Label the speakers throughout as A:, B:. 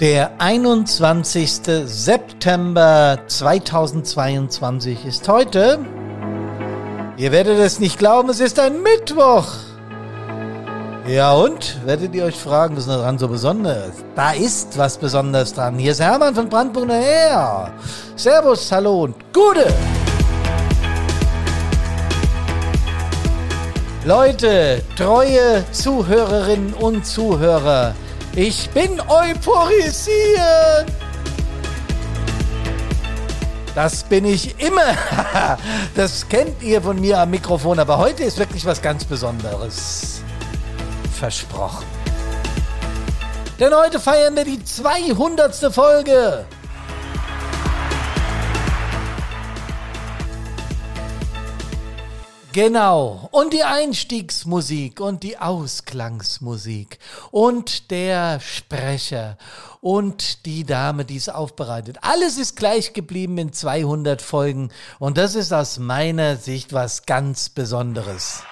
A: Der 21. September 2022 ist heute. Ihr werdet es nicht glauben, es ist ein Mittwoch. Ja und? Werdet ihr euch fragen, was ist daran so besonders? Da ist was Besonderes dran. Hier ist Hermann von Brandpunkt her. Servus, hallo und Gute. Leute, treue Zuhörerinnen und Zuhörer, ich bin euphorisiert. Das bin ich immer. Das kennt ihr von mir am Mikrofon, aber heute ist wirklich was ganz Besonderes. Versprochen. Denn heute feiern wir die 200. Folge. Genau. Und die Einstiegsmusik und die Ausklangsmusik und der Sprecher und die Dame, die es aufbereitet. Alles ist gleich geblieben in 200 Folgen und das ist aus meiner Sicht was ganz Besonderes.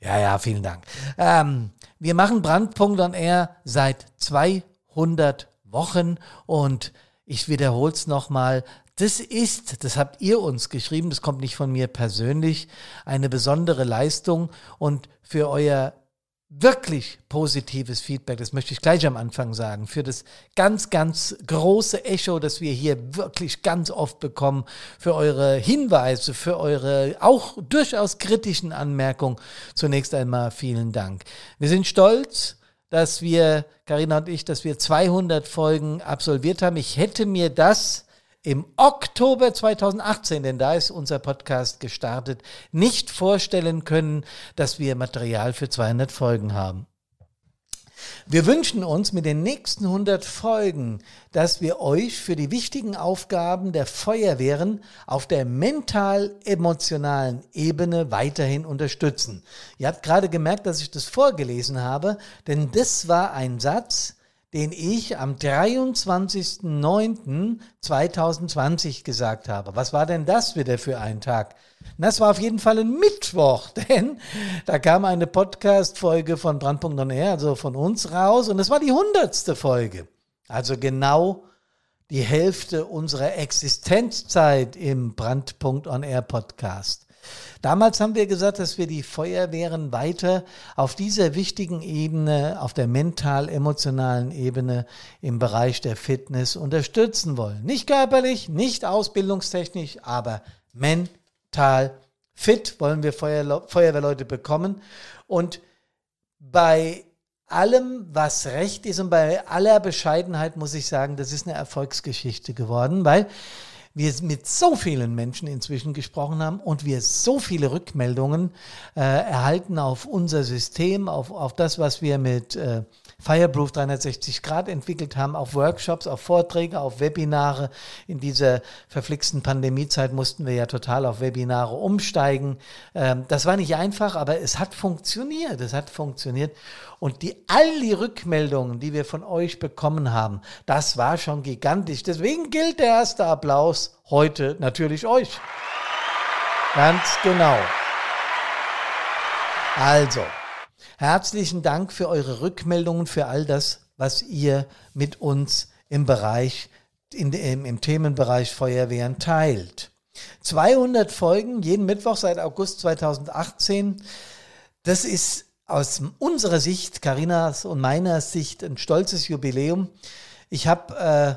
A: Ja, ja, vielen Dank. Ähm, wir machen Brandpunkt on Air seit 200 Wochen und ich wiederhole es nochmal, das ist, das habt ihr uns geschrieben, das kommt nicht von mir persönlich, eine besondere Leistung und für euer wirklich positives Feedback, das möchte ich gleich am Anfang sagen, für das ganz, ganz große Echo, das wir hier wirklich ganz oft bekommen, für eure Hinweise, für eure auch durchaus kritischen Anmerkungen. Zunächst einmal vielen Dank. Wir sind stolz, dass wir, Karina und ich, dass wir 200 Folgen absolviert haben. Ich hätte mir das im Oktober 2018, denn da ist unser Podcast gestartet, nicht vorstellen können, dass wir Material für 200 Folgen haben. Wir wünschen uns mit den nächsten 100 Folgen, dass wir euch für die wichtigen Aufgaben der Feuerwehren auf der mental-emotionalen Ebene weiterhin unterstützen. Ihr habt gerade gemerkt, dass ich das vorgelesen habe, denn das war ein Satz, den ich am 23.09.2020 gesagt habe. Was war denn das wieder für ein Tag? Das war auf jeden Fall ein Mittwoch, denn da kam eine Podcast-Folge von Brandpunkt On Air, also von uns raus, und es war die hundertste Folge. Also genau die Hälfte unserer Existenzzeit im Brandpunkt On Air Podcast. Damals haben wir gesagt, dass wir die Feuerwehren weiter auf dieser wichtigen Ebene, auf der mental-emotionalen Ebene im Bereich der Fitness unterstützen wollen. Nicht körperlich, nicht ausbildungstechnisch, aber mental fit wollen wir Feuerwehrleute bekommen. Und bei allem, was recht ist und bei aller Bescheidenheit muss ich sagen, das ist eine Erfolgsgeschichte geworden, weil wir mit so vielen Menschen inzwischen gesprochen haben und wir so viele Rückmeldungen äh, erhalten auf unser System, auf, auf das, was wir mit äh, Fireproof 360 Grad entwickelt haben, auf Workshops, auf Vorträge, auf Webinare. In dieser verflixten Pandemiezeit mussten wir ja total auf Webinare umsteigen. Ähm, das war nicht einfach, aber es hat funktioniert. Es hat funktioniert. Und die, all die Rückmeldungen, die wir von euch bekommen haben, das war schon gigantisch. Deswegen gilt der erste Applaus heute natürlich euch. Ganz genau. Also, Herzlichen Dank für eure Rückmeldungen, für all das, was ihr mit uns im Bereich, in, im, im Themenbereich Feuerwehren teilt. 200 Folgen jeden Mittwoch seit August 2018. Das ist aus unserer Sicht, Karinas und meiner Sicht, ein stolzes Jubiläum. Ich habe äh,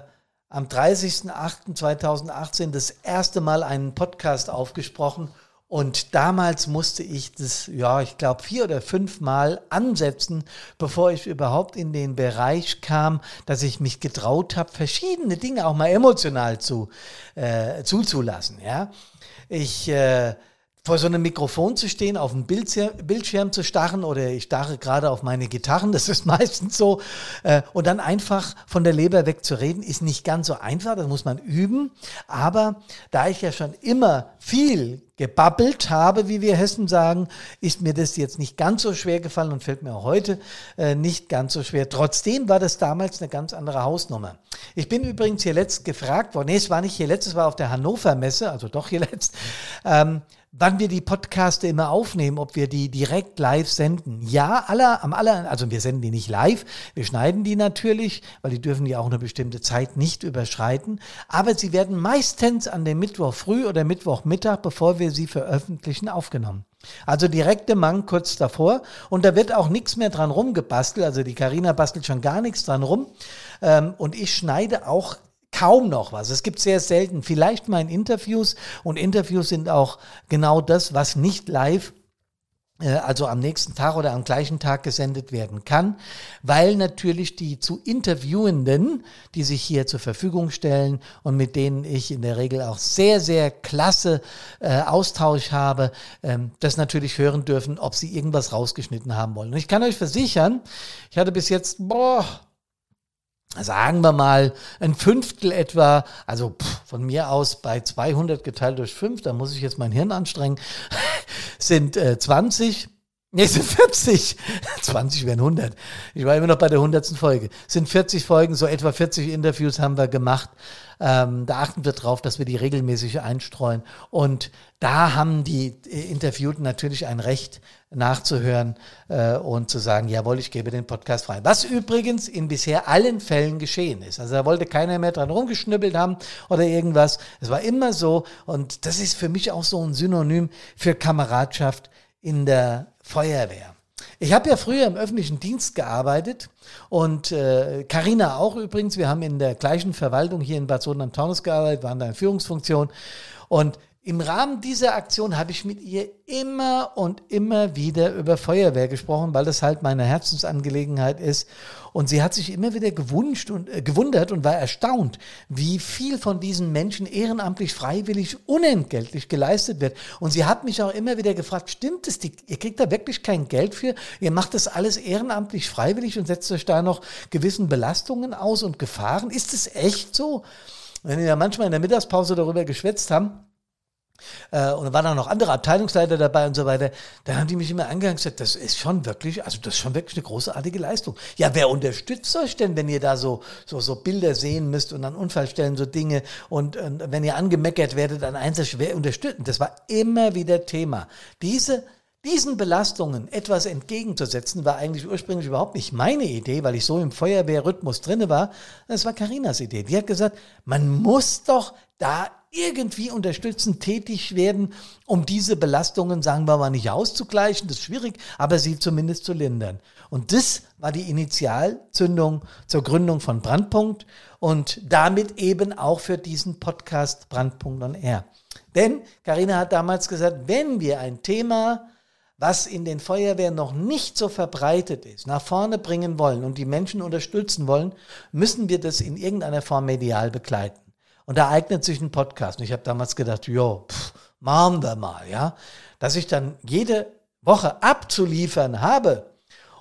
A: am 30.08.2018 das erste Mal einen Podcast aufgesprochen und damals musste ich das, ja, ich glaube, vier oder fünf Mal ansetzen, bevor ich überhaupt in den Bereich kam, dass ich mich getraut habe, verschiedene Dinge auch mal emotional zu, äh, zuzulassen. Ja, ich äh, vor so einem Mikrofon zu stehen, auf dem Bildschirm zu starren oder ich starre gerade auf meine Gitarren, das ist meistens so. Äh, und dann einfach von der Leber weg zu reden, ist nicht ganz so einfach, das muss man üben. Aber da ich ja schon immer viel gebabbelt habe, wie wir Hessen sagen, ist mir das jetzt nicht ganz so schwer gefallen und fällt mir auch heute äh, nicht ganz so schwer. Trotzdem war das damals eine ganz andere Hausnummer. Ich bin übrigens hier letzt gefragt worden, nee, es war nicht hier letzt, es war auf der Hannover Messe, also doch hier letzt, ähm, wann wir die Podcaste immer aufnehmen, ob wir die direkt live senden. Ja, aller, am aller, also wir senden die nicht live, wir schneiden die natürlich, weil die dürfen ja auch eine bestimmte Zeit nicht überschreiten. Aber sie werden meistens an dem Mittwoch früh oder Mittwochmittag, bevor wir sie veröffentlichen, aufgenommen. Also direkte Mang kurz davor und da wird auch nichts mehr dran rumgebastelt. Also die Karina bastelt schon gar nichts dran rum ähm, und ich schneide auch kaum noch was. Es gibt sehr selten, vielleicht mal in Interviews und Interviews sind auch genau das, was nicht live äh, also am nächsten Tag oder am gleichen Tag gesendet werden kann, weil natürlich die zu Interviewenden, die sich hier zur Verfügung stellen und mit denen ich in der Regel auch sehr, sehr klasse äh, Austausch habe, ähm, das natürlich hören dürfen, ob sie irgendwas rausgeschnitten haben wollen. Und ich kann euch versichern, ich hatte bis jetzt, boah, sagen wir mal, ein Fünftel etwa, also pff, von mir aus bei 200 geteilt durch 5, da muss ich jetzt mein Hirn anstrengen, sind äh, 20. Nee, sind 40. 20 wären 100. Ich war immer noch bei der 100. Folge. Sind 40 Folgen, so etwa 40 Interviews haben wir gemacht. Ähm, da achten wir drauf, dass wir die regelmäßig einstreuen. Und da haben die Interviewten natürlich ein Recht nachzuhören äh, und zu sagen, jawohl, ich gebe den Podcast frei. Was übrigens in bisher allen Fällen geschehen ist. Also da wollte keiner mehr dran rumgeschnippelt haben oder irgendwas. Es war immer so und das ist für mich auch so ein Synonym für Kameradschaft in der Feuerwehr. Ich habe ja früher im öffentlichen Dienst gearbeitet und Karina äh, auch übrigens. Wir haben in der gleichen Verwaltung hier in Bad Soden-am-Taunus gearbeitet, waren da in Führungsfunktion. Und im Rahmen dieser Aktion habe ich mit ihr immer und immer wieder über Feuerwehr gesprochen, weil das halt meine Herzensangelegenheit ist. Und sie hat sich immer wieder gewünscht und äh, gewundert und war erstaunt, wie viel von diesen Menschen ehrenamtlich, freiwillig, unentgeltlich geleistet wird. Und sie hat mich auch immer wieder gefragt, stimmt es, die, ihr kriegt da wirklich kein Geld für? Ihr macht das alles ehrenamtlich, freiwillig und setzt euch da noch gewissen Belastungen aus und Gefahren? Ist es echt so? Wenn wir ja manchmal in der Mittagspause darüber geschwätzt haben, äh, und dann waren auch noch andere Abteilungsleiter dabei und so weiter. Da haben die mich immer angegangen und gesagt, das ist schon wirklich, also das ist schon wirklich eine großartige Leistung. Ja, wer unterstützt euch denn, wenn ihr da so, so, so Bilder sehen müsst und an Unfallstellen so Dinge und, und wenn ihr angemeckert werdet an Einsatz, wer unterstützt? Das war immer wieder Thema. Diese diesen Belastungen etwas entgegenzusetzen, war eigentlich ursprünglich überhaupt nicht meine Idee, weil ich so im Feuerwehrrhythmus drinne war. Das war Karinas Idee. Die hat gesagt, man muss doch da irgendwie unterstützend tätig werden, um diese Belastungen, sagen wir mal, nicht auszugleichen, das ist schwierig, aber sie zumindest zu lindern. Und das war die Initialzündung zur Gründung von Brandpunkt und damit eben auch für diesen Podcast Brandpunkt on Air. Denn Karina hat damals gesagt, wenn wir ein Thema was in den Feuerwehren noch nicht so verbreitet ist, nach vorne bringen wollen und die Menschen unterstützen wollen, müssen wir das in irgendeiner Form medial begleiten. Und da eignet sich ein Podcast. Und ich habe damals gedacht, jo, pff, machen wir mal, ja. Dass ich dann jede Woche abzuliefern habe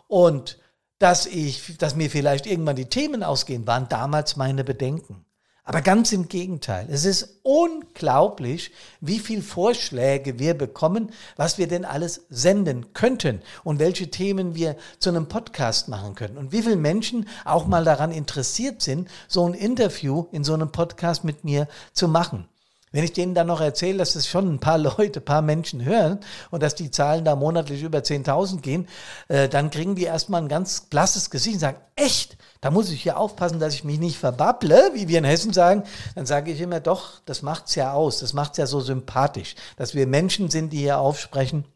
A: und dass ich, dass mir vielleicht irgendwann die Themen ausgehen, waren damals meine Bedenken. Aber ganz im Gegenteil. Es ist unglaublich, wie viel Vorschläge wir bekommen, was wir denn alles senden könnten und welche Themen wir zu einem Podcast machen können und wie viele Menschen auch mal daran interessiert sind, so ein Interview in so einem Podcast mit mir zu machen. Wenn ich denen dann noch erzähle, dass es schon ein paar Leute, ein paar Menschen hören und dass die Zahlen da monatlich über 10.000 gehen, äh, dann kriegen die erstmal ein ganz blasses Gesicht und sagen, echt? Da muss ich hier aufpassen, dass ich mich nicht verbabble, wie wir in Hessen sagen. Dann sage ich immer, doch, das macht's ja aus. Das macht's ja so sympathisch, dass wir Menschen sind, die hier aufsprechen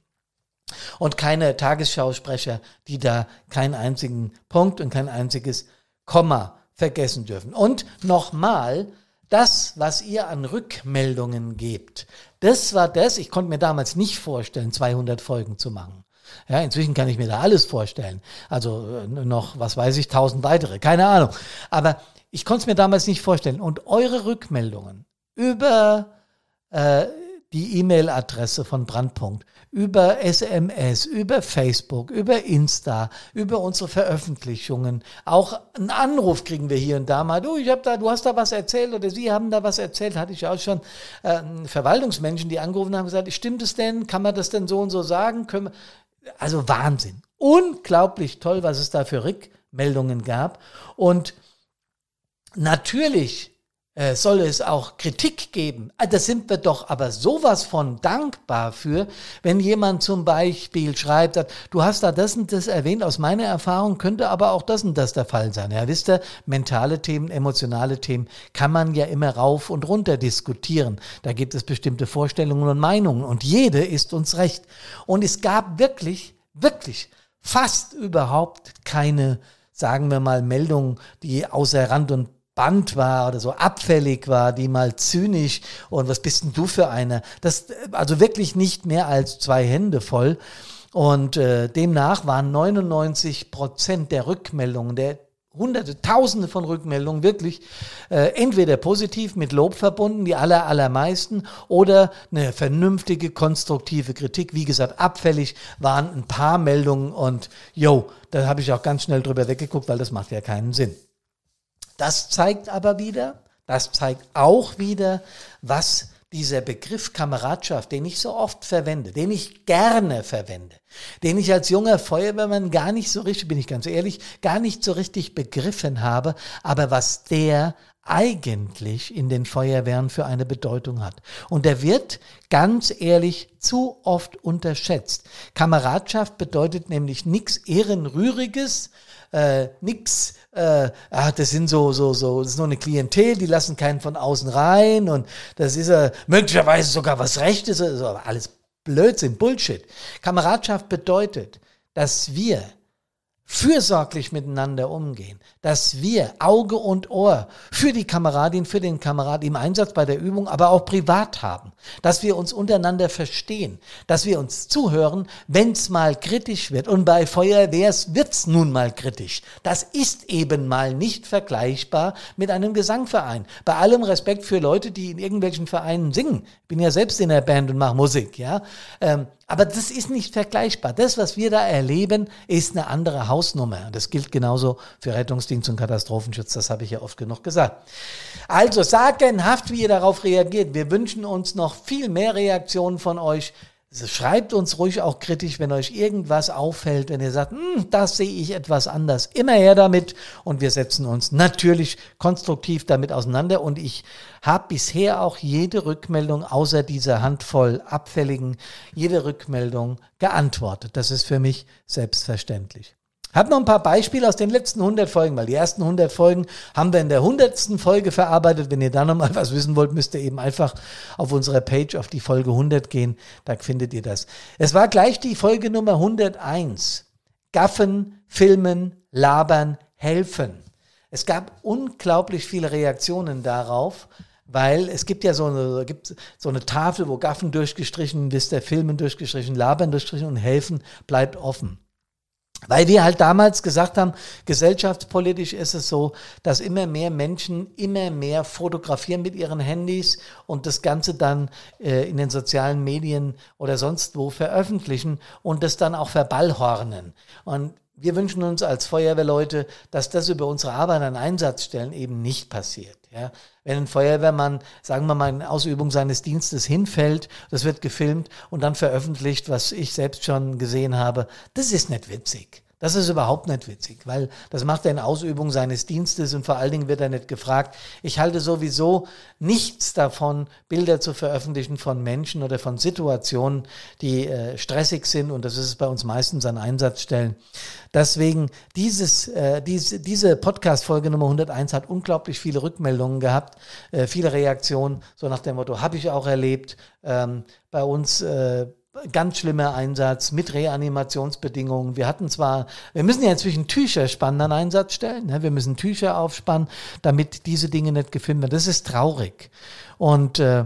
A: und keine Tagesschausprecher, die da keinen einzigen Punkt und kein einziges Komma vergessen dürfen. Und nochmal, das, was ihr an Rückmeldungen gebt, das war das, ich konnte mir damals nicht vorstellen, 200 Folgen zu machen. Ja, inzwischen kann ich mir da alles vorstellen. Also äh, noch, was weiß ich, tausend weitere, keine Ahnung. Aber ich konnte es mir damals nicht vorstellen. Und eure Rückmeldungen über äh, die E-Mail-Adresse von Brandpunkt, über SMS, über Facebook, über Insta, über unsere Veröffentlichungen. Auch einen Anruf kriegen wir hier und da mal. Du, ich habe da, du hast da was erzählt oder Sie haben da was erzählt. Hatte ich auch schon äh, Verwaltungsmenschen, die angerufen haben, gesagt, stimmt es denn? Kann man das denn so und so sagen? Können wir, also Wahnsinn. Unglaublich toll, was es da für Rückmeldungen gab. Und natürlich äh, soll es auch Kritik geben. Ah, da sind wir doch aber sowas von dankbar für, wenn jemand zum Beispiel schreibt, du hast da das und das erwähnt, aus meiner Erfahrung könnte aber auch das und das der Fall sein. Ja, wisst ihr, mentale Themen, emotionale Themen kann man ja immer rauf und runter diskutieren. Da gibt es bestimmte Vorstellungen und Meinungen und jede ist uns recht. Und es gab wirklich, wirklich fast überhaupt keine, sagen wir mal, Meldungen, die außer Rand und Band war oder so abfällig war, die mal zynisch und was bist denn du für einer? Das also wirklich nicht mehr als zwei Hände voll. Und äh, demnach waren 99 Prozent der Rückmeldungen, der hunderte, tausende von Rückmeldungen wirklich äh, entweder positiv mit Lob verbunden, die aller, allermeisten, oder eine vernünftige, konstruktive Kritik. Wie gesagt, abfällig waren ein paar Meldungen und yo, da habe ich auch ganz schnell drüber weggeguckt, weil das macht ja keinen Sinn. Das zeigt aber wieder, das zeigt auch wieder, was dieser Begriff Kameradschaft, den ich so oft verwende, den ich gerne verwende, den ich als junger Feuerwehrmann gar nicht so richtig, bin ich ganz ehrlich, gar nicht so richtig begriffen habe, aber was der eigentlich in den Feuerwehren für eine Bedeutung hat. Und der wird ganz ehrlich zu oft unterschätzt. Kameradschaft bedeutet nämlich nichts Ehrenrühriges, äh, nix, äh, ah, das sind so, so, so, das ist nur eine Klientel, die lassen keinen von außen rein und das ist äh, möglicherweise sogar was Rechtes, also alles Blödsinn, Bullshit. Kameradschaft bedeutet, dass wir fürsorglich miteinander umgehen, dass wir Auge und Ohr für die Kameradin, für den Kamerad im Einsatz bei der Übung, aber auch privat haben, dass wir uns untereinander verstehen, dass wir uns zuhören, wenn es mal kritisch wird. Und bei Feuerwehrs wird's nun mal kritisch. Das ist eben mal nicht vergleichbar mit einem Gesangverein. Bei allem Respekt für Leute, die in irgendwelchen Vereinen singen. Bin ja selbst in der Band und mache Musik, ja. Ähm, aber das ist nicht vergleichbar. Das, was wir da erleben, ist eine andere Hausnummer. Das gilt genauso für Rettungsdienst und Katastrophenschutz. Das habe ich ja oft genug gesagt. Also sagenhaft, wie ihr darauf reagiert. Wir wünschen uns noch viel mehr Reaktionen von euch. Also schreibt uns ruhig auch kritisch, wenn euch irgendwas auffällt, wenn ihr sagt, hm, das sehe ich etwas anders. Immer her damit und wir setzen uns natürlich konstruktiv damit auseinander und ich habe bisher auch jede Rückmeldung außer dieser Handvoll abfälligen, jede Rückmeldung geantwortet. Das ist für mich selbstverständlich. Hab noch ein paar Beispiele aus den letzten 100 Folgen, weil die ersten 100 Folgen haben wir in der 100. Folge verarbeitet. Wenn ihr da nochmal was wissen wollt, müsst ihr eben einfach auf unserer Page auf die Folge 100 gehen. Da findet ihr das. Es war gleich die Folge Nummer 101. Gaffen, filmen, labern, helfen. Es gab unglaublich viele Reaktionen darauf, weil es gibt ja so eine, gibt so eine Tafel, wo Gaffen durchgestrichen, ist der Filmen durchgestrichen, labern durchgestrichen und helfen bleibt offen. Weil wir halt damals gesagt haben, gesellschaftspolitisch ist es so, dass immer mehr Menschen immer mehr fotografieren mit ihren Handys und das Ganze dann äh, in den sozialen Medien oder sonst wo veröffentlichen und das dann auch verballhornen. Und wir wünschen uns als Feuerwehrleute, dass das über unsere Arbeit an Einsatzstellen eben nicht passiert. Ja, wenn ein Feuerwehrmann, sagen wir mal, in Ausübung seines Dienstes hinfällt, das wird gefilmt und dann veröffentlicht, was ich selbst schon gesehen habe, das ist nicht witzig. Das ist überhaupt nicht witzig, weil das macht er in Ausübung seines Dienstes und vor allen Dingen wird er nicht gefragt. Ich halte sowieso nichts davon, Bilder zu veröffentlichen von Menschen oder von Situationen, die äh, stressig sind und das ist es bei uns meistens an Einsatzstellen. Deswegen dieses, äh, diese, diese Podcast-Folge Nummer 101 hat unglaublich viele Rückmeldungen gehabt, äh, viele Reaktionen, so nach dem Motto, habe ich auch erlebt. Ähm, bei uns äh, ganz schlimmer Einsatz mit Reanimationsbedingungen. Wir hatten zwar, wir müssen ja inzwischen Tücher spannen an Einsatzstellen, ne? wir müssen Tücher aufspannen, damit diese Dinge nicht gefilmt werden. Das ist traurig. Und äh,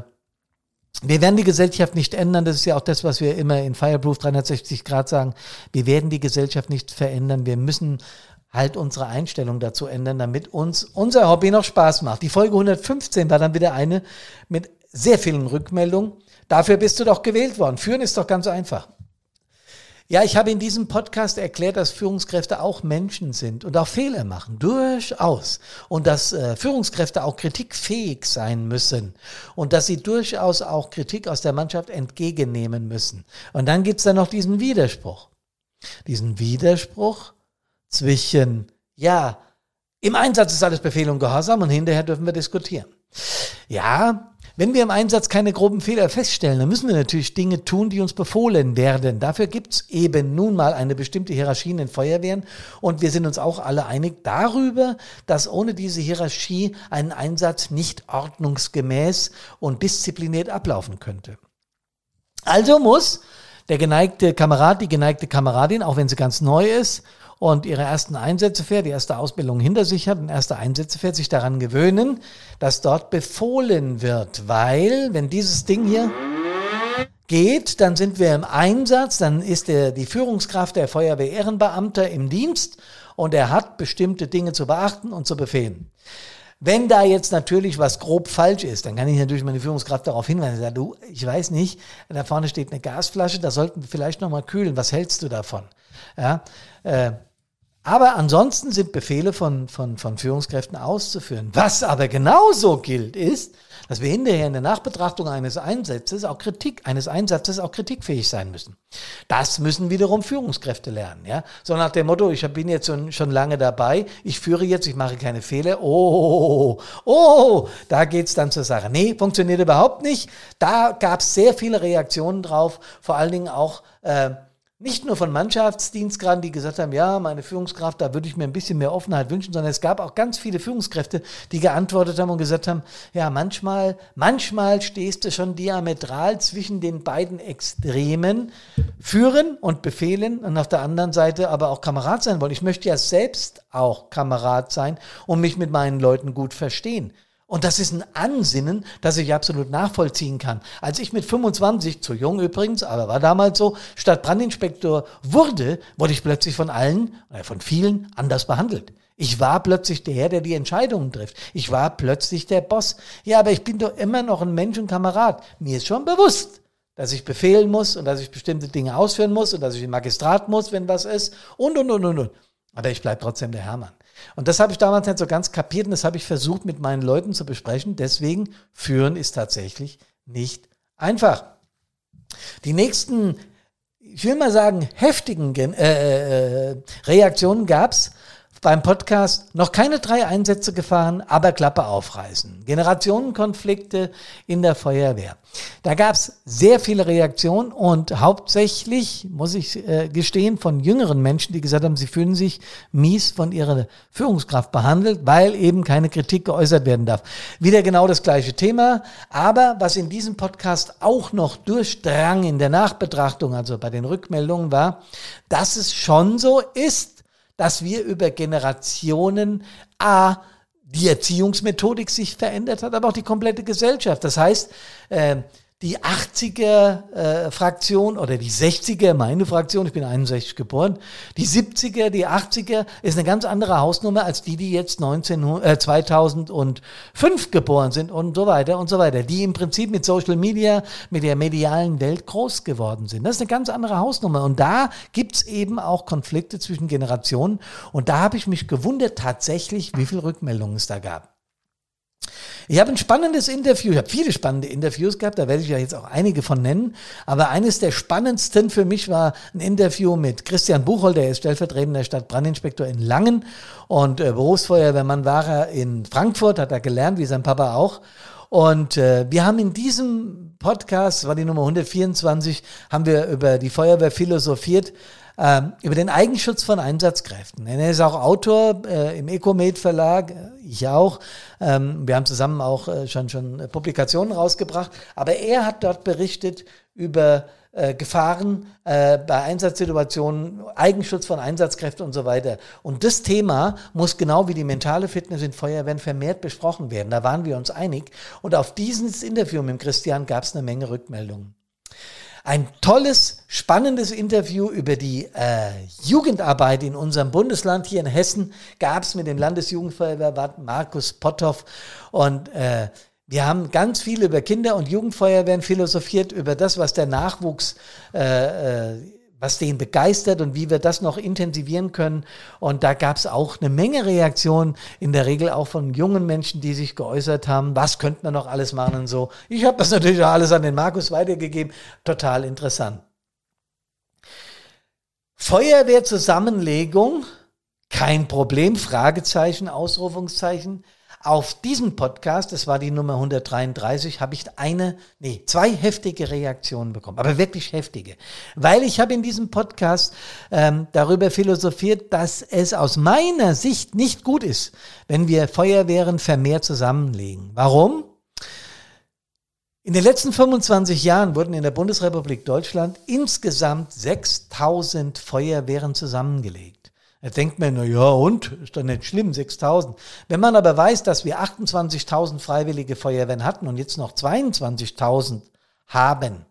A: wir werden die Gesellschaft nicht ändern. Das ist ja auch das, was wir immer in Fireproof 360 Grad sagen. Wir werden die Gesellschaft nicht verändern. Wir müssen halt unsere Einstellung dazu ändern, damit uns unser Hobby noch Spaß macht. Die Folge 115 war dann wieder eine mit sehr vielen Rückmeldungen. Dafür bist du doch gewählt worden. Führen ist doch ganz einfach. Ja, ich habe in diesem Podcast erklärt, dass Führungskräfte auch Menschen sind und auch Fehler machen, durchaus. Und dass äh, Führungskräfte auch kritikfähig sein müssen und dass sie durchaus auch Kritik aus der Mannschaft entgegennehmen müssen. Und dann gibt's da noch diesen Widerspruch. Diesen Widerspruch zwischen, ja, im Einsatz ist alles Befehl und Gehorsam und hinterher dürfen wir diskutieren. Ja, wenn wir im Einsatz keine groben Fehler feststellen, dann müssen wir natürlich Dinge tun, die uns befohlen werden. Dafür gibt's eben nun mal eine bestimmte Hierarchie in den Feuerwehren und wir sind uns auch alle einig darüber, dass ohne diese Hierarchie ein Einsatz nicht ordnungsgemäß und diszipliniert ablaufen könnte. Also muss der geneigte Kamerad, die geneigte Kameradin, auch wenn sie ganz neu ist, und ihre ersten Einsätze fährt, die erste Ausbildung hinter sich hat und erste Einsätze fährt, sich daran gewöhnen, dass dort befohlen wird. Weil, wenn dieses Ding hier geht, dann sind wir im Einsatz, dann ist der, die Führungskraft der Feuerwehr-Ehrenbeamter im Dienst und er hat bestimmte Dinge zu beachten und zu befehlen. Wenn da jetzt natürlich was grob falsch ist, dann kann ich natürlich meine Führungskraft darauf hinweisen. Sage, du, ich weiß nicht, da vorne steht eine Gasflasche, da sollten wir vielleicht nochmal kühlen. Was hältst du davon? Ja, äh, aber ansonsten sind Befehle von, von, von Führungskräften auszuführen. Was aber genauso gilt, ist, dass wir hinterher in der Nachbetrachtung eines Einsatzes auch Kritik, eines Einsatzes auch kritikfähig sein müssen. Das müssen wiederum Führungskräfte lernen, ja. So nach dem Motto, ich bin jetzt schon, schon lange dabei, ich führe jetzt, ich mache keine Fehler. Oh, oh, oh da geht's dann zur Sache. Nee, funktioniert überhaupt nicht. Da gab's sehr viele Reaktionen drauf, vor allen Dingen auch, äh, nicht nur von Mannschaftsdienstgraden, die gesagt haben, ja, meine Führungskraft, da würde ich mir ein bisschen mehr Offenheit wünschen, sondern es gab auch ganz viele Führungskräfte, die geantwortet haben und gesagt haben, ja, manchmal, manchmal stehst du schon diametral zwischen den beiden Extremen, führen und befehlen und auf der anderen Seite aber auch Kamerad sein wollen. Ich möchte ja selbst auch Kamerad sein und mich mit meinen Leuten gut verstehen. Und das ist ein Ansinnen, das ich absolut nachvollziehen kann. Als ich mit 25, zu jung übrigens, aber war damals so, Stadtbrandinspektor wurde, wurde ich plötzlich von allen, äh, von vielen anders behandelt. Ich war plötzlich der Herr, der die Entscheidungen trifft. Ich war plötzlich der Boss. Ja, aber ich bin doch immer noch ein Mensch und Kamerad. Mir ist schon bewusst, dass ich befehlen muss und dass ich bestimmte Dinge ausführen muss und dass ich im Magistrat muss, wenn was ist und, und, und, und, und. Aber ich bleibe trotzdem der Herrmann. Und das habe ich damals nicht so ganz kapiert und das habe ich versucht mit meinen Leuten zu besprechen. Deswegen, führen ist tatsächlich nicht einfach. Die nächsten, ich will mal sagen, heftigen äh, äh, Reaktionen gab es beim Podcast noch keine drei Einsätze gefahren, aber Klappe aufreißen. Generationenkonflikte in der Feuerwehr. Da gab es sehr viele Reaktionen und hauptsächlich, muss ich äh, gestehen, von jüngeren Menschen, die gesagt haben, sie fühlen sich mies von ihrer Führungskraft behandelt, weil eben keine Kritik geäußert werden darf. Wieder genau das gleiche Thema, aber was in diesem Podcast auch noch durchdrang in der Nachbetrachtung, also bei den Rückmeldungen war, dass es schon so ist, dass wir über Generationen A, die Erziehungsmethodik sich verändert hat, aber auch die komplette Gesellschaft. Das heißt, äh, die 80er-Fraktion äh, oder die 60er, meine Fraktion, ich bin 61 geboren, die 70er, die 80er ist eine ganz andere Hausnummer als die, die jetzt 19, äh, 2005 geboren sind und so weiter und so weiter, die im Prinzip mit Social Media, mit der medialen Welt groß geworden sind. Das ist eine ganz andere Hausnummer und da gibt's eben auch Konflikte zwischen Generationen und da habe ich mich gewundert tatsächlich, wie viele Rückmeldungen es da gab. Ich habe ein spannendes Interview, ich habe viele spannende Interviews gehabt, da werde ich ja jetzt auch einige von nennen, aber eines der spannendsten für mich war ein Interview mit Christian Buchholz, der ist stellvertretender Stadtbrandinspektor in Langen und äh, Berufsfeuerwehrmann war er in Frankfurt, hat er gelernt, wie sein Papa auch. Und äh, wir haben in diesem Podcast, war die Nummer 124, haben wir über die Feuerwehr philosophiert, über den Eigenschutz von Einsatzkräften. Er ist auch Autor äh, im Ecomed Verlag, äh, ich auch. Ähm, wir haben zusammen auch äh, schon, schon Publikationen rausgebracht, aber er hat dort berichtet über äh, Gefahren äh, bei Einsatzsituationen, Eigenschutz von Einsatzkräften und so weiter. Und das Thema muss genau wie die mentale Fitness in Feuerwehren vermehrt besprochen werden. Da waren wir uns einig. Und auf dieses Interview mit Christian gab es eine Menge Rückmeldungen. Ein tolles, spannendes Interview über die äh, Jugendarbeit in unserem Bundesland hier in Hessen gab es mit dem Landesjugendfeuerwehrwart Markus Potthoff. Und äh, wir haben ganz viel über Kinder- und Jugendfeuerwehren philosophiert, über das, was der Nachwuchs äh, äh, was den begeistert und wie wir das noch intensivieren können. Und da gab es auch eine Menge Reaktionen, in der Regel auch von jungen Menschen, die sich geäußert haben, was könnte man noch alles machen und so. Ich habe das natürlich auch alles an den Markus weitergegeben. Total interessant. Feuerwehrzusammenlegung, kein Problem, Fragezeichen, Ausrufungszeichen. Auf diesen Podcast, das war die Nummer 133, habe ich eine, nee, zwei heftige Reaktionen bekommen, aber wirklich heftige. Weil ich habe in diesem Podcast ähm, darüber philosophiert, dass es aus meiner Sicht nicht gut ist, wenn wir Feuerwehren vermehrt zusammenlegen. Warum? In den letzten 25 Jahren wurden in der Bundesrepublik Deutschland insgesamt 6000 Feuerwehren zusammengelegt. Da denkt man, na ja, und? Ist doch nicht schlimm, 6000. Wenn man aber weiß, dass wir 28.000 freiwillige Feuerwehren hatten und jetzt noch 22.000 haben,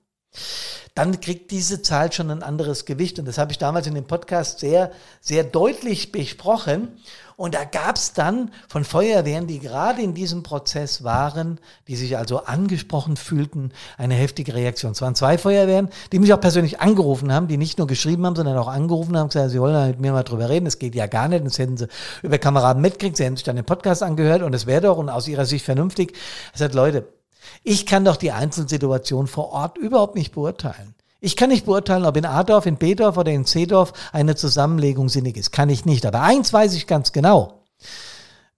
A: dann kriegt diese Zahl schon ein anderes Gewicht. Und das habe ich damals in dem Podcast sehr, sehr deutlich besprochen. Und da gab es dann von Feuerwehren, die gerade in diesem Prozess waren, die sich also angesprochen fühlten, eine heftige Reaktion. Es waren zwei Feuerwehren, die mich auch persönlich angerufen haben, die nicht nur geschrieben haben, sondern auch angerufen haben, gesagt, sie wollen mit mir mal drüber reden, das geht ja gar nicht, das hätten sie über Kameraden mitgekriegt, sie hätten sich dann den Podcast angehört und es wäre doch und aus ihrer Sicht vernünftig. Er sagt, Leute, ich kann doch die Einzelsituation vor Ort überhaupt nicht beurteilen. Ich kann nicht beurteilen, ob in A-Dorf, in B-Dorf oder in C-Dorf eine Zusammenlegung sinnig ist. Kann ich nicht. Aber eins weiß ich ganz genau.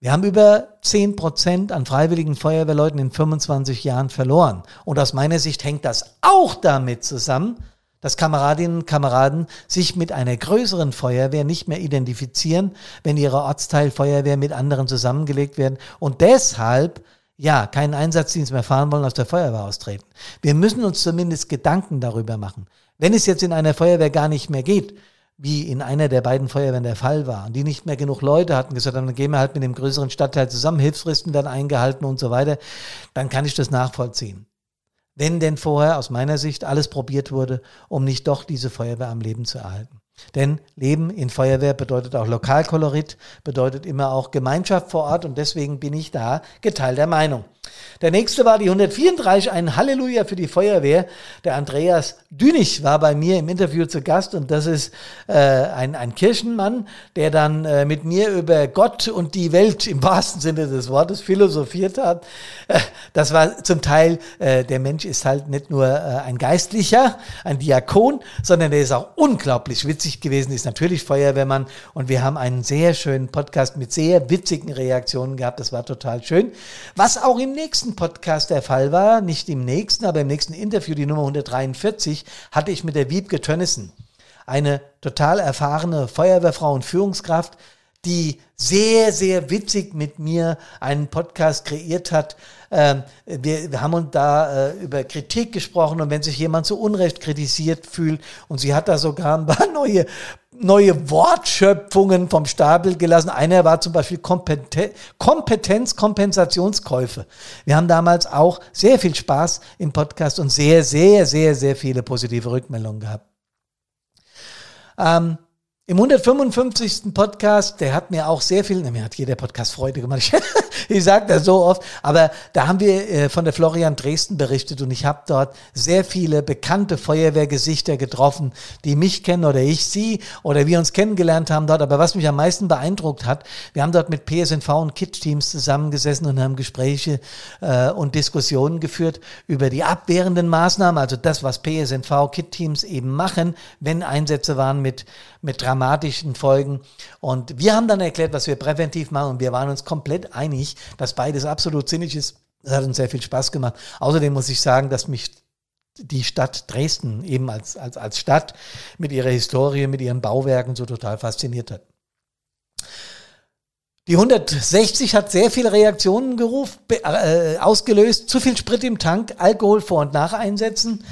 A: Wir haben über 10 Prozent an freiwilligen Feuerwehrleuten in 25 Jahren verloren. Und aus meiner Sicht hängt das auch damit zusammen, dass Kameradinnen und Kameraden sich mit einer größeren Feuerwehr nicht mehr identifizieren, wenn ihre Ortsteilfeuerwehr mit anderen zusammengelegt werden und deshalb ja, keinen Einsatzdienst mehr fahren wollen, aus der Feuerwehr austreten. Wir müssen uns zumindest Gedanken darüber machen. Wenn es jetzt in einer Feuerwehr gar nicht mehr geht, wie in einer der beiden Feuerwehren der Fall war, und die nicht mehr genug Leute hatten, gesagt haben, dann gehen wir halt mit dem größeren Stadtteil zusammen, Hilfsfristen dann eingehalten und so weiter, dann kann ich das nachvollziehen. Wenn denn vorher aus meiner Sicht alles probiert wurde, um nicht doch diese Feuerwehr am Leben zu erhalten. Denn Leben in Feuerwehr bedeutet auch Lokalkolorit, bedeutet immer auch Gemeinschaft vor Ort und deswegen bin ich da geteilter Meinung. Der nächste war die 134, ein Halleluja für die Feuerwehr. Der Andreas Dünich war bei mir im Interview zu Gast und das ist äh, ein, ein Kirchenmann, der dann äh, mit mir über Gott und die Welt im wahrsten Sinne des Wortes philosophiert hat. Äh, das war zum Teil, äh, der Mensch ist halt nicht nur äh, ein Geistlicher, ein Diakon, sondern der ist auch unglaublich witzig gewesen, ist natürlich Feuerwehrmann und wir haben einen sehr schönen Podcast mit sehr witzigen Reaktionen gehabt. Das war total schön. Was auch im nächsten Podcast der Fall war, nicht im nächsten, aber im nächsten Interview, die Nummer 143, hatte ich mit der Wiebke Tönnissen, eine total erfahrene Feuerwehrfrau und Führungskraft, die sehr, sehr witzig mit mir einen Podcast kreiert hat. Ähm, wir, wir haben uns da äh, über Kritik gesprochen und wenn sich jemand zu Unrecht kritisiert fühlt und sie hat da sogar ein paar neue neue Wortschöpfungen vom Stapel gelassen. Einer war zum Beispiel Kompeten Kompetenzkompensationskäufe. Wir haben damals auch sehr viel Spaß im Podcast und sehr, sehr, sehr, sehr viele positive Rückmeldungen gehabt. Ähm, im 155. Podcast, der hat mir auch sehr viel, mir hat jeder Podcast Freude gemacht, ich sage das so oft, aber da haben wir äh, von der Florian Dresden berichtet und ich habe dort sehr viele bekannte Feuerwehrgesichter getroffen, die mich kennen oder ich sie oder wir uns kennengelernt haben dort. Aber was mich am meisten beeindruckt hat, wir haben dort mit PSNV und KIT-Teams zusammengesessen und haben Gespräche äh, und Diskussionen geführt über die abwehrenden Maßnahmen, also das, was PSNV, KIT-Teams eben machen, wenn Einsätze waren mit mit dramatischen Folgen. Und wir haben dann erklärt, was wir präventiv machen und wir waren uns komplett einig, dass beides absolut sinnig ist. Das hat uns sehr viel Spaß gemacht. Außerdem muss ich sagen, dass mich die Stadt Dresden eben als, als, als Stadt mit ihrer Historie, mit ihren Bauwerken so total fasziniert hat. Die 160 hat sehr viele Reaktionen gerufen, äh, ausgelöst. Zu viel Sprit im Tank, Alkohol vor und nach einsetzen.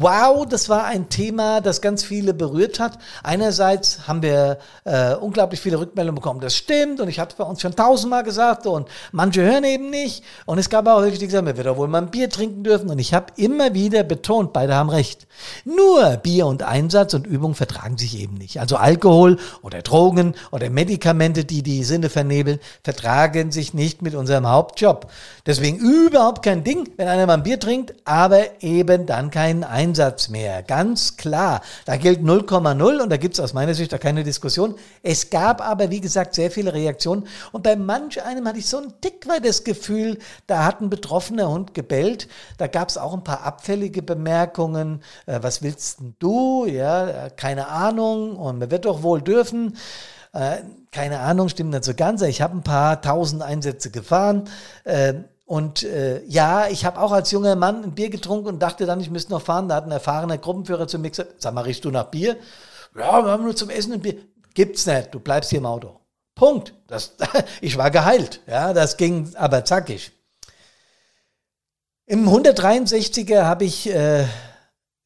A: Wow, das war ein Thema, das ganz viele berührt hat. Einerseits haben wir äh, unglaublich viele Rückmeldungen bekommen, das stimmt und ich habe es bei uns schon tausendmal gesagt und manche hören eben nicht. Und es gab auch Leute, die gesagt haben, wir werden wohl mal ein Bier trinken dürfen und ich habe immer wieder betont, beide haben recht. Nur Bier und Einsatz und Übung vertragen sich eben nicht. Also Alkohol oder Drogen oder Medikamente, die die Sinne vernebeln, vertragen sich nicht mit unserem Hauptjob. Deswegen überhaupt kein Ding, wenn einer mal ein Bier trinkt, aber eben dann keinen Einsatz Einsatz mehr. Ganz klar. Da gilt 0,0 und da gibt es aus meiner Sicht da keine Diskussion. Es gab aber, wie gesagt, sehr viele Reaktionen. Und bei manch einem hatte ich so ein Tick weit das Gefühl, da hat ein betroffener Hund gebellt. Da gab es auch ein paar abfällige Bemerkungen. Äh, was willst denn du? Ja, keine Ahnung. Und man wird doch wohl dürfen. Äh, keine Ahnung, stimmt nicht so ganz. Ich habe ein paar tausend Einsätze gefahren. Äh, und äh, ja, ich habe auch als junger Mann ein Bier getrunken und dachte dann, ich müsste noch fahren. Da hat ein erfahrener Gruppenführer zu mir gesagt, sag mal, riechst du nach Bier? Ja, wir haben nur zum Essen ein Bier. Gibt's nicht, du bleibst hier im Auto. Punkt. Das, ich war geheilt. Ja, das ging aber zackig. Im 163er habe ich äh,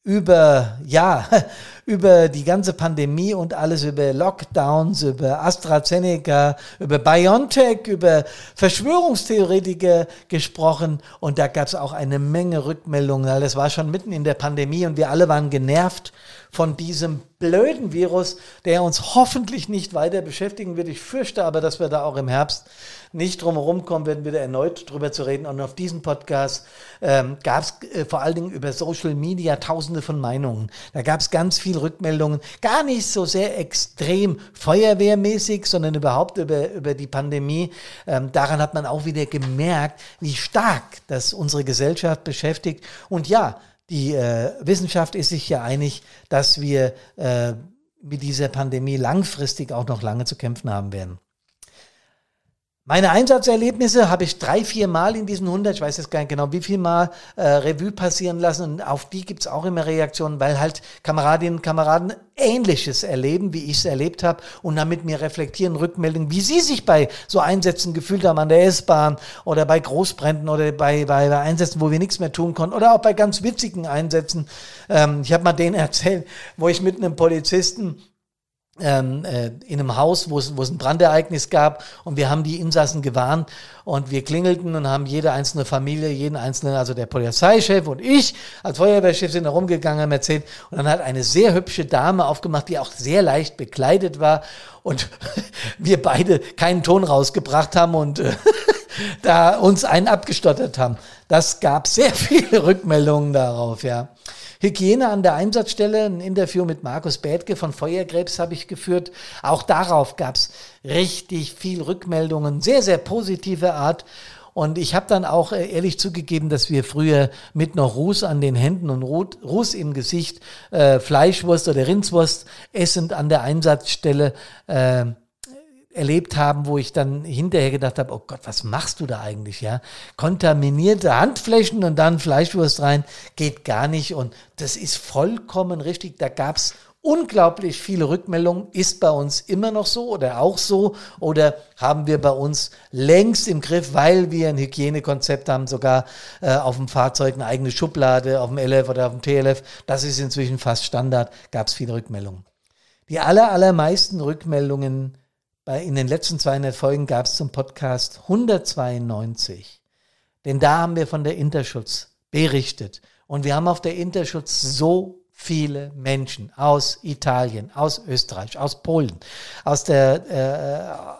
A: über, ja, über die ganze Pandemie und alles, über Lockdowns, über AstraZeneca, über BioNTech, über Verschwörungstheoretiker gesprochen. Und da gab es auch eine Menge Rückmeldungen. Das war schon mitten in der Pandemie und wir alle waren genervt von diesem blöden Virus, der uns hoffentlich nicht weiter beschäftigen wird. Ich fürchte aber, dass wir da auch im Herbst nicht drum herum kommen werden, wieder erneut drüber zu reden. Und auf diesem Podcast ähm, gab es äh, vor allen Dingen über Social Media tausende von Meinungen. Da gab es ganz viele Rückmeldungen, gar nicht so sehr extrem feuerwehrmäßig, sondern überhaupt über, über die Pandemie. Ähm, daran hat man auch wieder gemerkt, wie stark das unsere Gesellschaft beschäftigt. Und ja, die äh, Wissenschaft ist sich ja einig, dass wir äh, mit dieser Pandemie langfristig auch noch lange zu kämpfen haben werden. Meine Einsatzerlebnisse habe ich drei, vier Mal in diesen 100, ich weiß jetzt gar nicht genau, wie viel Mal äh, Revue passieren lassen. Und auf die gibt es auch immer Reaktionen, weil halt Kameradinnen und Kameraden Ähnliches erleben, wie ich es erlebt habe und dann mit mir reflektieren, Rückmeldungen, wie sie sich bei so Einsätzen gefühlt haben an der S-Bahn oder bei Großbränden oder bei, bei, bei, Einsätzen, wo wir nichts mehr tun konnten oder auch bei ganz witzigen Einsätzen. Ähm, ich habe mal denen erzählt, wo ich mit einem Polizisten ähm, äh, in einem Haus, wo es, wo es ein Brandereignis gab und wir haben die Insassen gewarnt und wir klingelten und haben jede einzelne Familie, jeden einzelnen, also der Polizeichef und ich als Feuerwehrchef sind da rumgegangen, haben erzählt und dann hat eine sehr hübsche Dame aufgemacht, die auch sehr leicht bekleidet war und wir beide keinen Ton rausgebracht haben und äh, da uns einen abgestottert haben. Das gab sehr viele Rückmeldungen darauf, ja. Hygiene an der Einsatzstelle, ein Interview mit Markus Bädke von Feuerkrebs habe ich geführt. Auch darauf gab es richtig viel Rückmeldungen, sehr, sehr positive Art. Und ich habe dann auch äh, ehrlich zugegeben, dass wir früher mit noch Ruß an den Händen und Ruß im Gesicht äh, Fleischwurst oder Rindswurst essend an der Einsatzstelle äh, erlebt haben, wo ich dann hinterher gedacht habe, oh Gott, was machst du da eigentlich, ja? Kontaminierte Handflächen und dann Fleischwurst rein, geht gar nicht und das ist vollkommen richtig. Da gab's unglaublich viele Rückmeldungen. Ist bei uns immer noch so oder auch so oder haben wir bei uns längst im Griff, weil wir ein Hygienekonzept haben, sogar äh, auf dem Fahrzeug eine eigene Schublade, auf dem LF oder auf dem TLF. Das ist inzwischen fast Standard. Gab's viele Rückmeldungen. Die aller, allermeisten Rückmeldungen bei, in den letzten 200 Folgen gab es zum Podcast 192. Denn da haben wir von der Interschutz berichtet. Und wir haben auf der Interschutz so viele Menschen aus Italien, aus Österreich, aus Polen, aus der,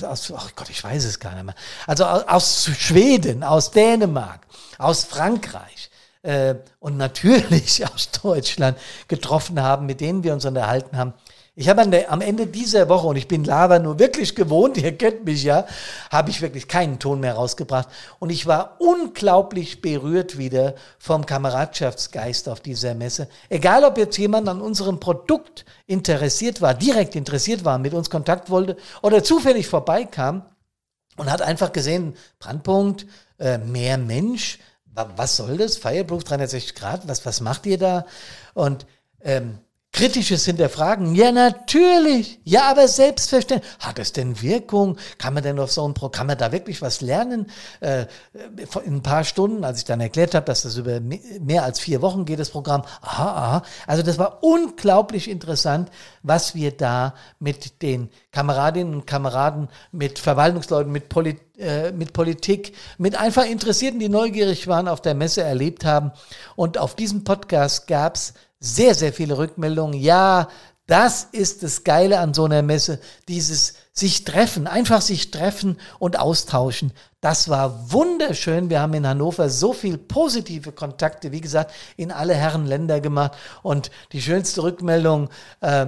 A: äh, aus, oh Gott, ich weiß es gar nicht mehr, also aus Schweden, aus Dänemark, aus Frankreich äh, und natürlich aus Deutschland getroffen haben, mit denen wir uns unterhalten haben. Ich habe am Ende dieser Woche, und ich bin Lava nur wirklich gewohnt, ihr kennt mich ja, habe ich wirklich keinen Ton mehr rausgebracht. Und ich war unglaublich berührt wieder vom Kameradschaftsgeist auf dieser Messe. Egal, ob jetzt jemand an unserem Produkt interessiert war, direkt interessiert war, mit uns Kontakt wollte oder zufällig vorbeikam und hat einfach gesehen, Brandpunkt, äh, mehr Mensch, was soll das? Fireproof 360 Grad, was, was macht ihr da? Und ähm, kritisches Hinterfragen. Ja, natürlich. Ja, aber selbstverständlich. Hat es denn Wirkung? Kann man denn auf so ein Pro, kann man da wirklich was lernen? Äh, in ein paar Stunden, als ich dann erklärt habe, dass das über mehr als vier Wochen geht, das Programm. Aha, aha. Also das war unglaublich interessant, was wir da mit den Kameradinnen und Kameraden, mit Verwaltungsleuten, mit Politik, äh, mit Politik, mit einfach Interessierten, die neugierig waren, auf der Messe erlebt haben. Und auf diesem Podcast gab's sehr, sehr viele Rückmeldungen. Ja, das ist das Geile an so einer Messe, dieses sich treffen, einfach sich treffen und austauschen. Das war wunderschön. Wir haben in Hannover so viel positive Kontakte, wie gesagt, in alle Herren Länder gemacht. Und die schönste Rückmeldung, äh,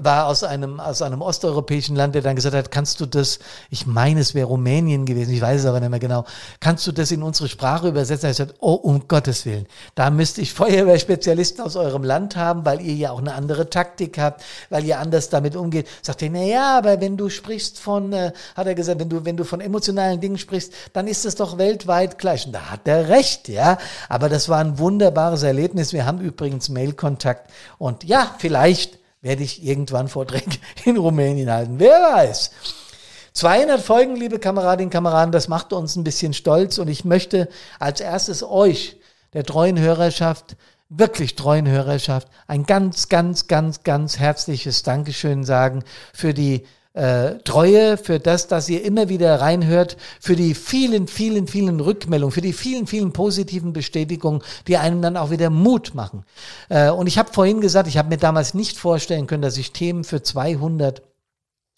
A: war aus einem, aus einem osteuropäischen Land, der dann gesagt hat, kannst du das, ich meine, es wäre Rumänien gewesen, ich weiß es aber nicht mehr genau, kannst du das in unsere Sprache übersetzen? Ich gesagt, oh, um Gottes Willen, da müsste ich Feuerwehrspezialisten aus eurem Land haben, weil ihr ja auch eine andere Taktik habt, weil ihr anders damit umgeht. Sagt er, na ja, aber wenn du sprichst von, äh, hat er gesagt, wenn du, wenn du von emotionalen Dingen sprichst, dann ist es doch weltweit gleich. Und da hat er recht, ja. Aber das war ein wunderbares Erlebnis. Wir haben übrigens Mailkontakt und ja, vielleicht werde ich irgendwann Vorträge in Rumänien halten. Wer weiß. 200 Folgen, liebe Kameradinnen und Kameraden, das macht uns ein bisschen stolz und ich möchte als erstes euch, der treuen Hörerschaft, wirklich treuen Hörerschaft, ein ganz, ganz, ganz, ganz herzliches Dankeschön sagen für die äh, Treue, für das, dass ihr immer wieder reinhört, für die vielen, vielen, vielen Rückmeldungen, für die vielen, vielen positiven Bestätigungen, die einem dann auch wieder Mut machen. Äh, und ich habe vorhin gesagt, ich habe mir damals nicht vorstellen können, dass ich Themen für 200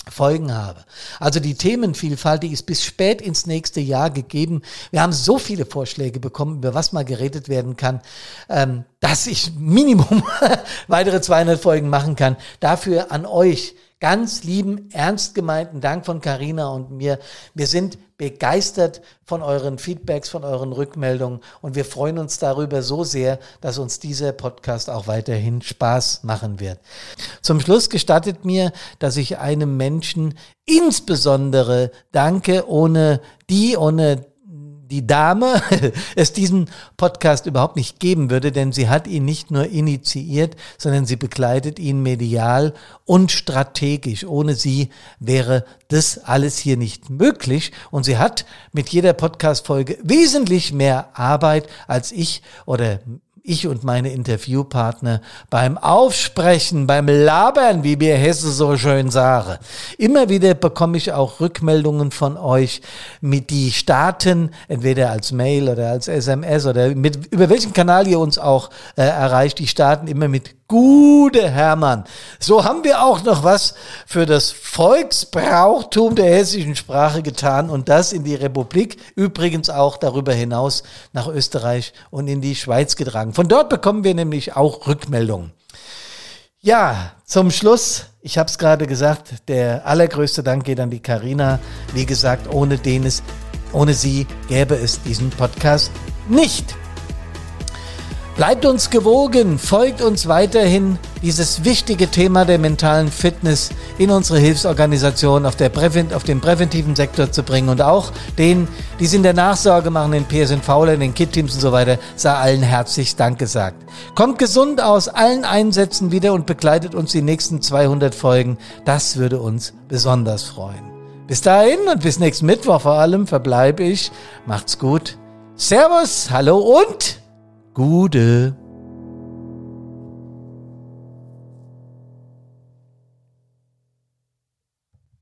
A: Folgen habe. Also die Themenvielfalt, die ist bis spät ins nächste Jahr gegeben. Wir haben so viele Vorschläge bekommen, über was mal geredet werden kann, ähm, dass ich Minimum weitere 200 Folgen machen kann. Dafür an euch ganz lieben, ernst gemeinten Dank von Carina und mir. Wir sind begeistert von euren Feedbacks, von euren Rückmeldungen und wir freuen uns darüber so sehr, dass uns dieser Podcast auch weiterhin Spaß machen wird. Zum Schluss gestattet mir, dass ich einem Menschen insbesondere danke, ohne die, ohne die Dame es diesen Podcast überhaupt nicht geben würde, denn sie hat ihn nicht nur initiiert, sondern sie begleitet ihn medial und strategisch. Ohne sie wäre das alles hier nicht möglich und sie hat mit jeder Podcast-Folge wesentlich mehr Arbeit als ich oder ich und meine Interviewpartner beim Aufsprechen, beim Labern, wie wir Hesse so schön sagen. Immer wieder bekomme ich auch Rückmeldungen von euch, mit die starten, entweder als Mail oder als SMS oder mit, über welchen Kanal ihr uns auch äh, erreicht, die starten immer mit Gute Hermann. So haben wir auch noch was für das Volksbrauchtum der hessischen Sprache getan und das in die Republik, übrigens auch darüber hinaus nach Österreich und in die Schweiz getragen. Von dort bekommen wir nämlich auch Rückmeldungen. Ja, zum Schluss, ich habe es gerade gesagt, der allergrößte Dank geht an die Karina. Wie gesagt, ohne den es, ohne sie gäbe es diesen Podcast nicht. Bleibt uns gewogen, folgt uns weiterhin, dieses wichtige Thema der mentalen Fitness in unsere Hilfsorganisation auf, auf den präventiven Sektor zu bringen und auch denen, die es in der Nachsorge machen, den PSNV, den KIT-Teams und so weiter, sei allen herzlich Dank gesagt. Kommt gesund aus allen Einsätzen wieder und begleitet uns die nächsten 200 Folgen. Das würde uns besonders freuen. Bis dahin und bis nächsten Mittwoch vor allem verbleibe ich. Macht's gut. Servus, hallo und Gude.